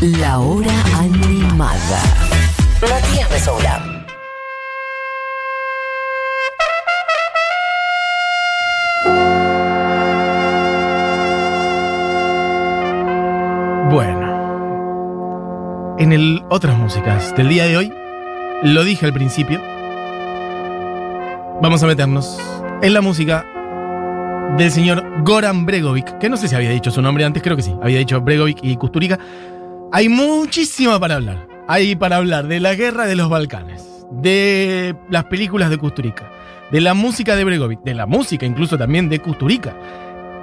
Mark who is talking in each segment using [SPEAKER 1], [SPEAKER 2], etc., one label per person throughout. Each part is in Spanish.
[SPEAKER 1] La hora animada. Matías Mesoula.
[SPEAKER 2] Bueno. En el otras músicas del día de hoy, lo dije al principio, vamos a meternos en la música del señor Goran Bregovic, que no sé si había dicho su nombre antes, creo que sí, había dicho Bregovic y Kusturica. Hay muchísimo para hablar. Hay para hablar de la guerra de los Balcanes, de las películas de Kusturica, de la música de Bregovic, de la música incluso también de Kusturica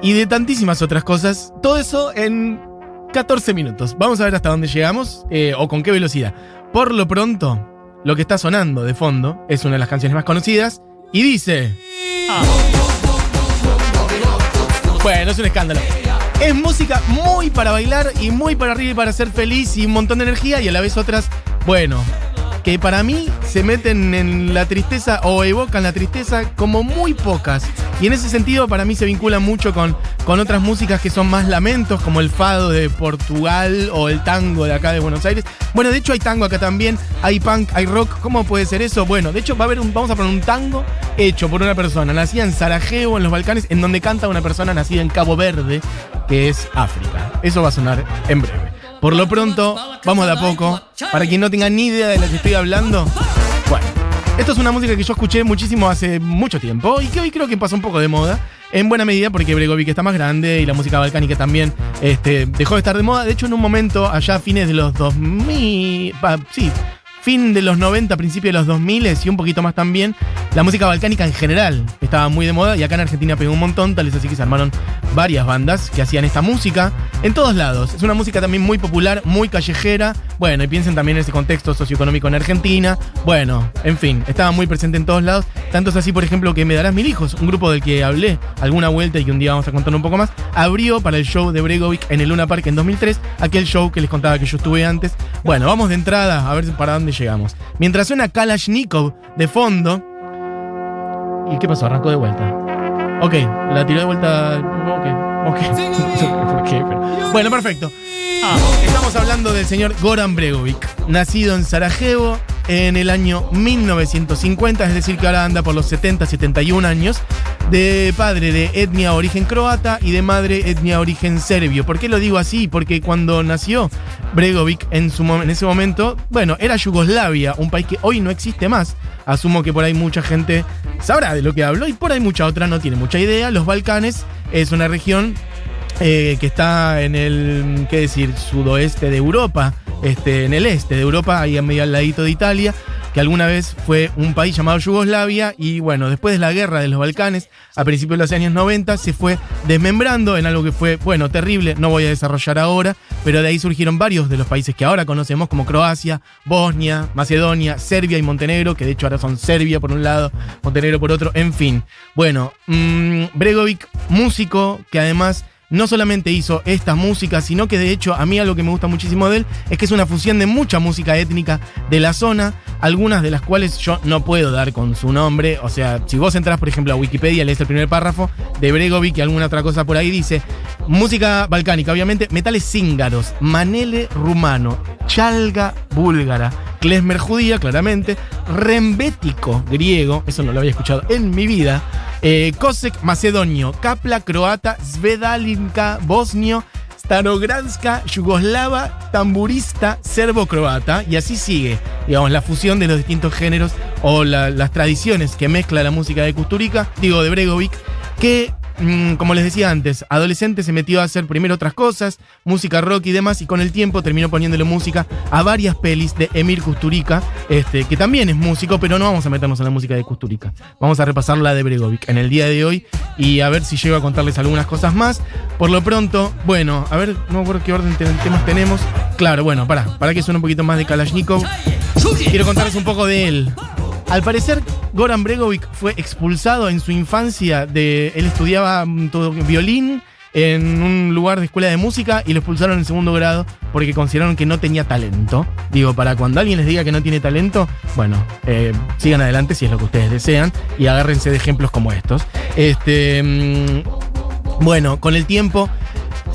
[SPEAKER 2] y de tantísimas otras cosas. Todo eso en 14 minutos. Vamos a ver hasta dónde llegamos eh, o con qué velocidad. Por lo pronto, lo que está sonando de fondo es una de las canciones más conocidas y dice... Bueno, es un escándalo. Es música muy para bailar y muy para arriba y para ser feliz y un montón de energía y a la vez otras, bueno, que para mí se meten en la tristeza o evocan la tristeza como muy pocas. Y en ese sentido para mí se vinculan mucho con, con otras músicas que son más lamentos, como el fado de Portugal o el tango de acá de Buenos Aires. Bueno, de hecho hay tango acá también, hay punk, hay rock. ¿Cómo puede ser eso? Bueno, de hecho va a haber un, vamos a poner un tango hecho por una persona nacida en Sarajevo, en los Balcanes, en donde canta una persona nacida en Cabo Verde, que es África. Eso va a sonar en breve. Por lo pronto, vamos de a poco. Para quien no tenga ni idea de lo que estoy hablando, bueno, esto es una música que yo escuché muchísimo hace mucho tiempo y que hoy creo que pasa un poco de moda. En buena medida porque Bregovic está más grande y la música balcánica también este, dejó de estar de moda. De hecho, en un momento, allá a fines de los 2000, pa- sí, fin de los 90, principio de los 2000 y un poquito más también, la música balcánica en general estaba muy de moda y acá en Argentina pegó un montón, tal es así que se armaron varias bandas que hacían esta música en todos lados. Es una música también muy popular, muy callejera. Bueno, y piensen también en ese contexto socioeconómico en Argentina. Bueno, en fin, estaba muy presente en todos lados. Tanto es así, por ejemplo, que Me Darás Mil Hijos, un grupo del que hablé alguna vuelta y que un día vamos a contar un poco más, abrió para el show de Bregovic en el Luna Park en 2003, aquel show que les contaba que yo estuve antes. Bueno, vamos de entrada a ver para dónde llegamos. Mientras suena Kalashnikov de fondo. ¿Y qué pasó? Arrancó de vuelta. Ok, la tiró de vuelta. Ok, pero- Bueno, perfecto. Estamos hablando del señor Goran Bregovic, nacido en Sarajevo en el año 1950, es decir, que ahora anda por los 70, 71 años, de padre de etnia origen croata y de madre etnia origen serbio. ¿Por qué lo digo así? Porque cuando nació Bregovic en, su, en ese momento, bueno, era Yugoslavia, un país que hoy no existe más. Asumo que por ahí mucha gente sabrá de lo que hablo y por ahí mucha otra no tiene mucha idea. Los Balcanes es una región eh, que está en el, qué decir, sudoeste de Europa, este, en el este de Europa, ahí a medio al ladito de Italia, que alguna vez fue un país llamado Yugoslavia y bueno, después de la guerra de los Balcanes, a principios de los años 90, se fue desmembrando en algo que fue, bueno, terrible, no voy a desarrollar ahora, pero de ahí surgieron varios de los países que ahora conocemos como Croacia, Bosnia, Macedonia, Serbia y Montenegro, que de hecho ahora son Serbia por un lado, Montenegro por otro, en fin. Bueno, mm, Bregovic, músico que además no solamente hizo esta música, sino que de hecho a mí algo que me gusta muchísimo de él es que es una fusión de mucha música étnica de la zona, algunas de las cuales yo no puedo dar con su nombre. O sea, si vos entras, por ejemplo, a Wikipedia, lees el primer párrafo de Bregovic y alguna otra cosa por ahí, dice música balcánica, obviamente, metales cíngaros, manele rumano, chalga búlgara, klezmer judía, claramente, rembético griego, eso no lo había escuchado en mi vida, eh, Kosek macedonio, Kapla croata, Svedalinka bosnio, Starogranska, yugoslava, tamburista, serbo-croata, y así sigue, digamos, la fusión de los distintos géneros o la- las tradiciones que mezcla la música de Kusturica, digo, de Bregovic, que, mm, como les decía antes, adolescente se metió a hacer primero otras cosas, música rock y demás, y con el tiempo terminó poniéndole música a varias pelis de Emir Kusturica, este, que también es músico, pero no vamos a meternos en la música de Kusturica. Vamos a repasar la de Bregovic en el día de hoy y a ver si llego a contarles algunas cosas más. Por lo pronto, bueno, a ver, no me acuerdo qué orden de temas tenemos. Claro, bueno, para, para que suene un poquito más de Kalashnikov. Quiero contarles un poco de él. Al parecer, Goran Bregovic fue expulsado en su infancia de. Él estudiaba mm, violín en un lugar de escuela de música y lo expulsaron en segundo grado porque consideraron que no tenía talento. Digo, para cuando alguien les diga que no tiene talento, bueno, eh, sigan adelante si es lo que ustedes desean y agárrense de ejemplos como estos. Este. mm, bueno, con el tiempo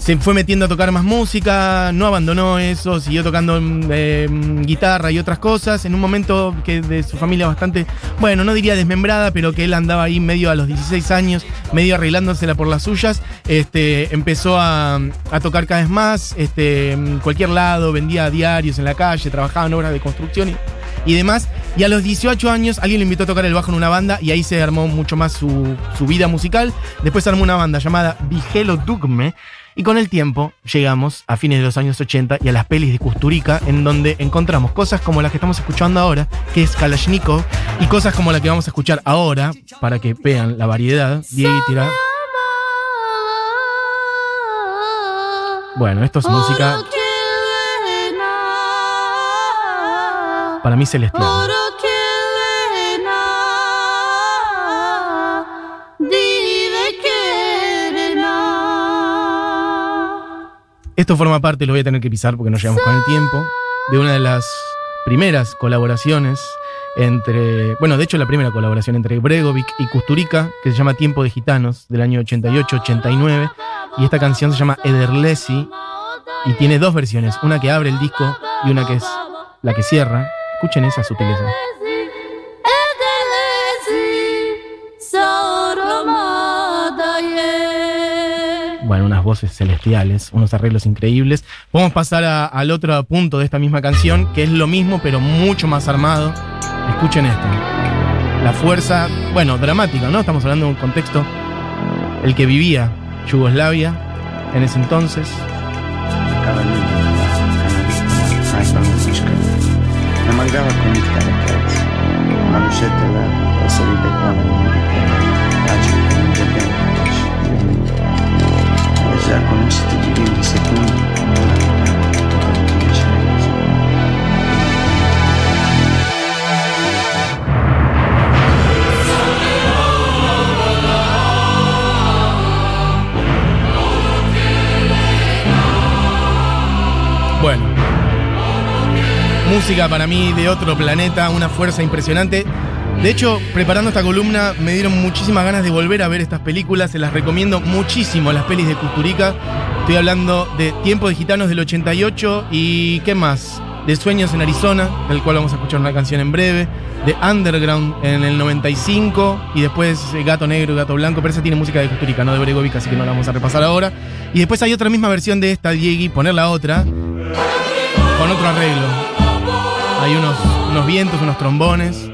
[SPEAKER 2] se fue metiendo a tocar más música, no abandonó eso, siguió tocando eh, guitarra y otras cosas. En un momento que de su familia bastante, bueno, no diría desmembrada, pero que él andaba ahí medio a los 16 años, medio arreglándosela por las suyas, este, empezó a, a tocar cada vez más, este, en cualquier lado, vendía diarios en la calle, trabajaba en obras de construcción y demás. Y a los 18 años alguien le invitó a tocar el bajo en una banda y ahí se armó mucho más su, su vida musical. Después armó una banda llamada Vigelo Dugme. Y con el tiempo llegamos a fines de los años 80 y a las pelis de Kusturica, en donde encontramos cosas como las que estamos escuchando ahora, que es Kalashnikov, y cosas como la que vamos a escuchar ahora, para que vean la variedad. Diego tira. Bueno, esto es música para mí celestial. Esto forma parte, lo voy a tener que pisar porque no llegamos con el tiempo, de una de las primeras colaboraciones entre, bueno, de hecho la primera colaboración entre Bregovic y Kusturica, que se llama Tiempo de Gitanos, del año 88-89, y esta canción se llama Ederlesi, y tiene dos versiones, una que abre el disco y una que es la que cierra. Escuchen esa sutileza. Bueno, unas voces celestiales, unos arreglos increíbles. Vamos a pasar a- al otro punto de esta misma canción, que es lo mismo, pero mucho más armado. Escuchen esto. La fuerza, bueno, dramática, ¿no? Estamos hablando de un contexto, el que vivía Yugoslavia en ese entonces. Música para mí de otro planeta, una fuerza impresionante. De hecho, preparando esta columna me dieron muchísimas ganas de volver a ver estas películas. Se las recomiendo muchísimo, las pelis de Custurica. Estoy hablando de Tiempo de Gitanos del 88 y ¿qué más? De Sueños en Arizona, del cual vamos a escuchar una canción en breve. De Underground en el 95 y después eh, Gato Negro y Gato Blanco, pero esa tiene música de Custurica, no de Bregovic, así que no la vamos a repasar ahora. Y después hay otra misma versión de esta, Diegui, poner la otra, con otro arreglo. Hay unos, unos vientos, unos trombones.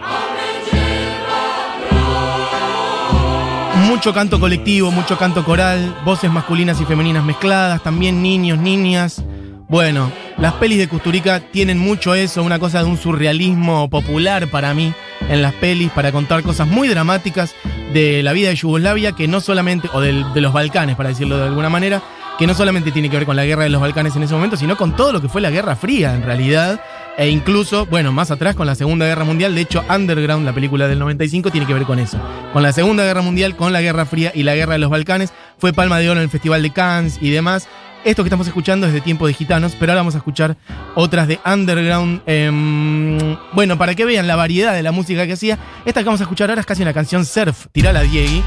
[SPEAKER 2] Mucho canto colectivo, mucho canto coral, voces masculinas y femeninas mezcladas, también niños, niñas. Bueno, las pelis de Kusturica tienen mucho eso, una cosa de un surrealismo popular para mí en las pelis, para contar cosas muy dramáticas de la vida de Yugoslavia, que no solamente, o de los Balcanes, para decirlo de alguna manera, que no solamente tiene que ver con la guerra de los Balcanes en ese momento, sino con todo lo que fue la Guerra Fría en realidad, e incluso, bueno, más atrás con la Segunda Guerra Mundial, de hecho Underground, la película del 95, tiene que ver con eso, con la Segunda Guerra Mundial, con la Guerra Fría y la Guerra de los Balcanes, fue Palma de Oro en el Festival de Cannes y demás. Esto que estamos escuchando es de Tiempo de Gitanos, pero ahora vamos a escuchar otras de Underground. em, bueno, para que vean la variedad de la música que hacía, esta que vamos a escuchar ahora es casi una canción surf, tirala Diegui.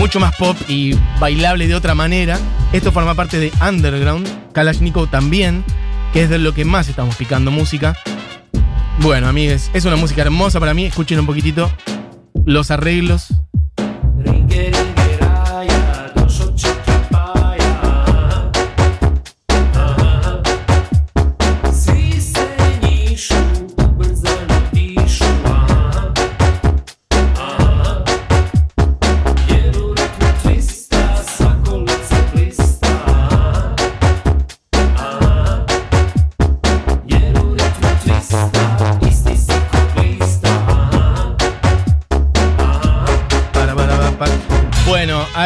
[SPEAKER 2] Mucho más pop y bailable de otra manera. Esto forma parte de Underground, Kalashnikov también, que es de lo que más estamos picando música. Bueno, amigues, es una música hermosa para mí. Escuchen un poquitito los arreglos.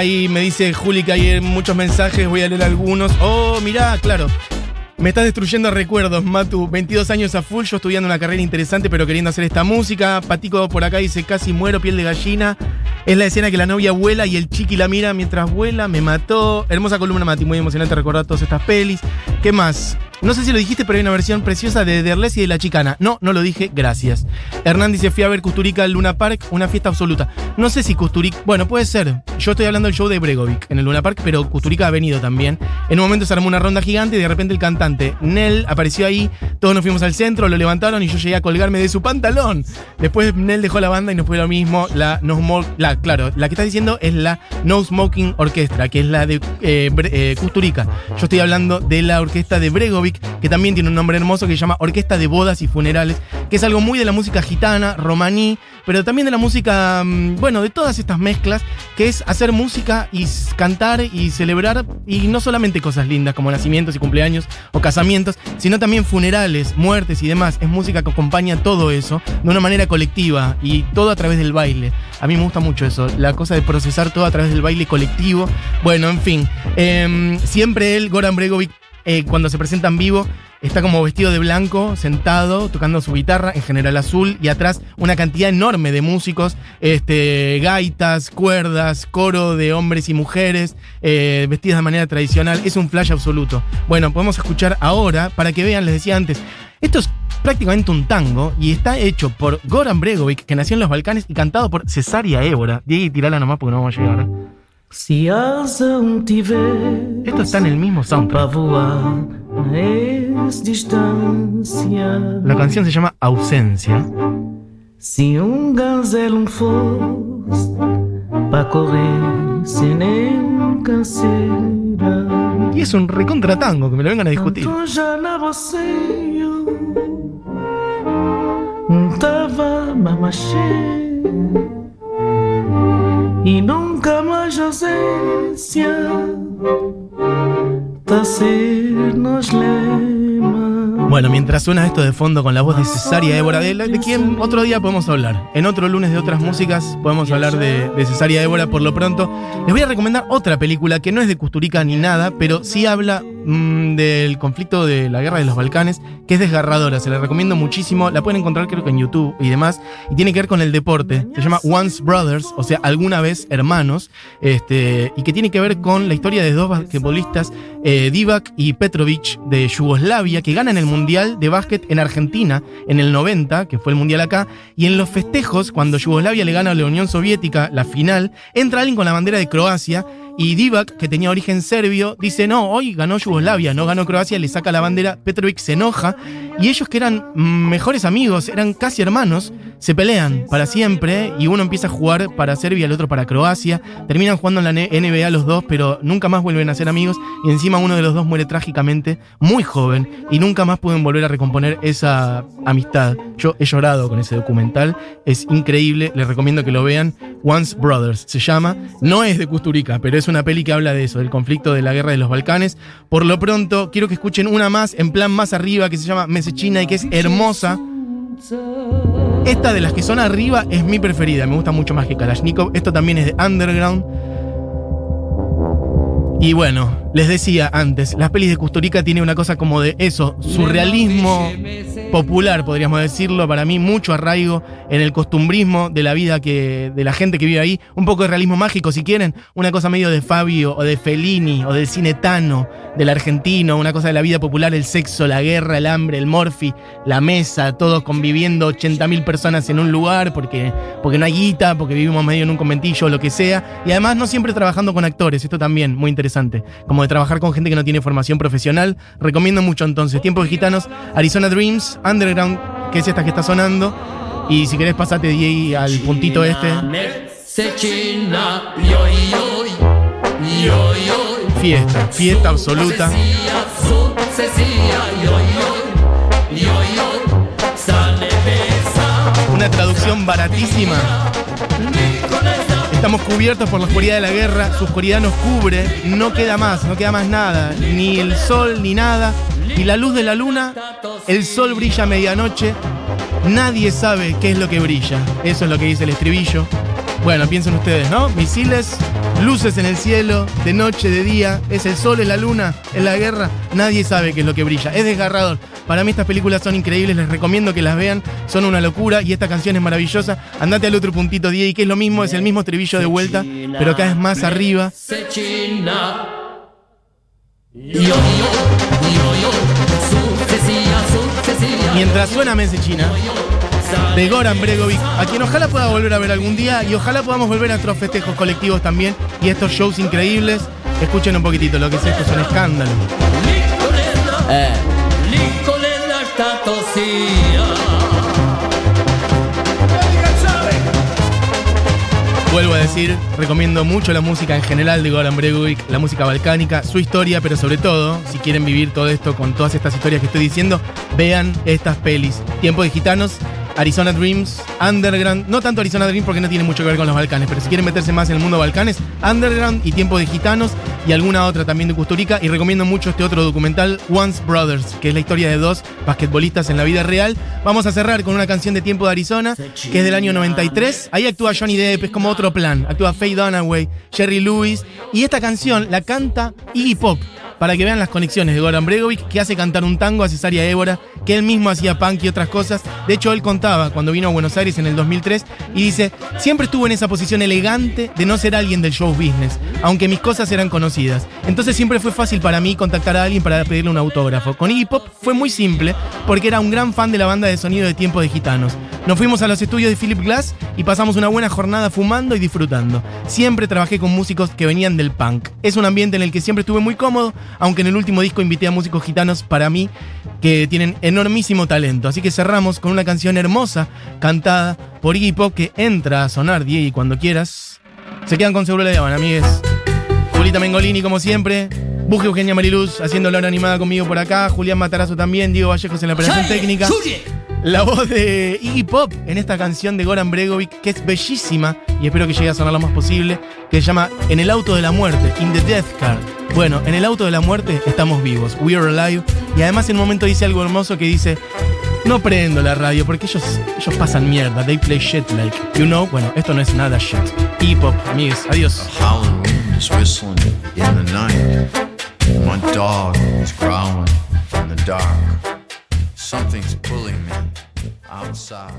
[SPEAKER 2] Ahí me dice Juli que hay muchos mensajes, voy a leer algunos. Oh, mirá, claro. Me estás destruyendo recuerdos, Matu. 22 años a full, yo estudiando una carrera interesante, pero queriendo hacer esta música. Patico por acá dice, casi muero, piel de gallina. Es la escena que la novia vuela y el chiqui la mira mientras vuela, me mató. Hermosa columna, Mati, muy emocionante recordar todas estas pelis. ¿Qué más? No sé si lo dijiste, pero hay una versión preciosa de Derles y de La Chicana. No, no lo dije, gracias. Hernán dice, fui a ver Custurica al Luna Park, una fiesta absoluta. No sé si Custurica... Bueno, puede ser. Yo estoy hablando del show de Bregovic en el Luna Park, pero Custurica ha venido también. En un momento se armó una ronda gigante y de repente el cantante Nel apareció ahí, todos nos fuimos al centro, lo levantaron y yo llegué a colgarme de su pantalón. Después Nel dejó la banda y nos fue lo mismo. La No Smoke... La, claro, la que estás diciendo es la No Smoking Orchestra, que es la de eh, Bre- eh, Custurica. Yo estoy hablando de la orquesta de Bregovic, que también tiene un nombre hermoso que se llama Orquesta de Bodas y Funerales, que es algo muy de la música gitana, romaní, pero también de la música, mm, bueno, de todas estas mezclas, que es hacer música y cantar y celebrar, y no solamente cosas lindas como nacimientos y cumpleaños o casamientos, sino también funerales, muertes y demás. Es música que acompaña todo eso de una manera colectiva y todo a través del baile. A mí me gusta mucho eso, la cosa de procesar todo a través del baile colectivo. Bueno, en fin, em, siempre él, Goran Bregovic, eh, cuando se presenta en vivo, está como vestido de blanco, sentado, tocando su guitarra, en general azul, y atrás una cantidad enorme de músicos, este, gaitas, cuerdas, coro de hombres y mujeres, eh, vestidas de manera tradicional. Es un flash absoluto. Bueno, podemos escuchar ahora, para que vean, les decía antes, esto es prácticamente un tango y está hecho por Goran Bregovic, que nació en los Balcanes, y cantado por Cesaria Évora. Diego, tirala nomás porque no vamos a llegar. Esto está en el mismo soundtrack. La canción se llama Ausencia.
[SPEAKER 3] Se um gazelo fosse para correr sem nem canseira.
[SPEAKER 2] Y es un recontratango, que me lo vengan a discutir.
[SPEAKER 3] Então já haja ausência, tá ser nos lejos.
[SPEAKER 2] Bueno, mientras suena esto de fondo con la voz de Cesaria Évora, de, la- de quien otro día podemos hablar. En otro lunes de otras músicas podemos hablar de, de Cesaria Évora por lo pronto. Les voy a recomendar otra película que no es de Custurica ni nada, pero sí habla mm, del conflicto de la guerra de los Balcanes, que es desgarradora. Se la recomiendo muchísimo. La pueden encontrar creo que en YouTube y demás. Y tiene que ver con el deporte. Se llama Once Brothers, o sea, alguna vez hermanos. Este, y que tiene que ver con la historia de dos basquetbolistas, eh, Divac y Petrovic de Yugoslavia, que ganan el Mundial de Básquet en Argentina en el 90, que fue el Mundial acá, y en los festejos, cuando Yugoslavia le gana a la Unión Soviética la final, entra alguien con la bandera de Croacia y Divac, que tenía origen serbio, dice, no, hoy ganó Yugoslavia, no ganó Croacia, le saca la bandera, Petrovic se enoja, y ellos que eran mejores amigos, eran casi hermanos, se pelean para siempre, y uno empieza a jugar para Serbia, el otro para Croacia, terminan jugando en la NBA los dos, pero nunca más vuelven a ser amigos, y encima uno de los dos muere trágicamente, muy joven, y nunca más pueden volver a recomponer esa amistad. Yo he llorado con ese documental, es increíble, les recomiendo que lo vean, Once Brothers se llama, no es de Custurica, pero es una peli que habla de eso, del conflicto de la guerra de los Balcanes. Por lo pronto, quiero que escuchen una más, en plan más arriba, que se llama Mesechina y que es hermosa. Esta de las que son arriba es mi preferida, me gusta mucho más que Kalashnikov. Esto también es de Underground. Y bueno, les decía antes, las pelis de Custurica tienen una cosa como de eso, surrealismo popular, podríamos decirlo, para mí mucho arraigo en el costumbrismo de la vida que de la gente que vive ahí, un poco de realismo mágico si quieren, una cosa medio de Fabio o de Fellini o del cinetano, del argentino, una cosa de la vida popular, el sexo, la guerra, el hambre, el morfi, la mesa, todos conviviendo 80.000 personas en un lugar porque, porque no hay guita, porque vivimos medio en un conventillo o lo que sea, y además no siempre trabajando con actores, esto también muy interesante, como de trabajar con gente que no tiene formación profesional, recomiendo mucho entonces, Tiempos Gitanos, Arizona Dreams, Underground, que es esta que está sonando, y si querés pasate de ahí al puntito este, fiesta, fiesta absoluta. Una traducción baratísima. Estamos cubiertos por la oscuridad de la guerra, su oscuridad nos cubre, no queda más, no queda más nada, ni el sol ni nada, y la luz de la luna, el sol brilla a medianoche, nadie sabe qué es lo que brilla, eso es lo que dice el estribillo. Bueno, piensen ustedes, ¿no? Misiles, luces en el cielo, de noche, de día, es el sol, es la luna, es la guerra, nadie sabe qué es lo que brilla, es desgarrador. Para mí estas películas son increíbles, les recomiendo que las vean, son una locura y esta canción es maravillosa. Andate al otro puntito, Diego, que es lo mismo, es el mismo estribillo de vuelta, pero acá es más arriba. Llamada Suena China de Goran Bregovic, a quien ojalá pueda volver a ver algún día y ojalá podamos volver a nuestros festejos colectivos también y estos shows increíbles. Escuchen un poquitito lo que es esto, es un escándalo.
[SPEAKER 4] Eh.
[SPEAKER 2] Vuelvo a decir, recomiendo mucho la música en general de Goran Bregovic, la música balcánica, su historia, pero sobre todo, si quieren vivir todo esto con todas estas historias que estoy diciendo, vean estas pelis. Tiempo de Gitanos, Arizona Dreams, Underground, no tanto Arizona Dreams porque no tiene mucho que ver con los Balcanes, pero si quieren meterse más en el mundo Balcanes, Underground y Tiempo de Gitanos y alguna otra también de Custurica. Y recomiendo mucho este otro documental, Once Brothers, que es la historia de dos basquetbolistas en la vida real. Vamos a cerrar con una canción de Tiempo de Arizona, que es del año 93. Ahí actúa Johnny Depp, es como otro plan. Actúa Faye Dunaway, Jerry Lewis. Y esta canción la canta Iggy Pop para que vean las conexiones de Goran Bregovic, que hace cantar un tango a Cesaria Évora, que él mismo hacía punk y otras cosas. De hecho, él contaba cuando vino a Buenos Aires en el 2003 y dice, siempre estuvo en esa posición elegante de no ser alguien del show business, aunque mis cosas eran conocidas. Entonces siempre fue fácil para mí contactar a alguien para pedirle un autógrafo. Con Iggy Pop fue muy simple, porque era un gran fan de la banda de sonido de Tiempo de Gitanos. Nos fuimos a los estudios de Philip Glass y pasamos una buena jornada fumando y disfrutando. Siempre trabajé con músicos que venían del punk. Es un ambiente en el que siempre estuve muy cómodo, aunque en el último disco invité a músicos gitanos para mí que tienen enormísimo talento. Así que cerramos con una canción hermosa cantada por Iggy Pop que entra a sonar, Diego, cuando quieras. Se quedan con Seguro la llaman, amigues. Julita Mengolini, como siempre. Buje Eugenia Mariluz haciendo la hora animada conmigo por acá. Julián Matarazo también. Diego Vallejos en la operación técnica. La voz de Iggy Pop en esta canción de Goran Bregovic, que es bellísima y espero que llegue a sonar lo más posible, que se llama En el auto de la muerte, In the Death Car. Bueno, en el auto de la muerte estamos vivos, we are alive. Y además en un momento dice algo hermoso que dice, no prendo la radio porque ellos, ellos pasan mierda, they play shit like, you know, bueno, esto no es nada shit. Iggy Pop, amigos, adiós.
[SPEAKER 5] Is whistling in the night. My dog is growling in the dark. Something's pulling me outside.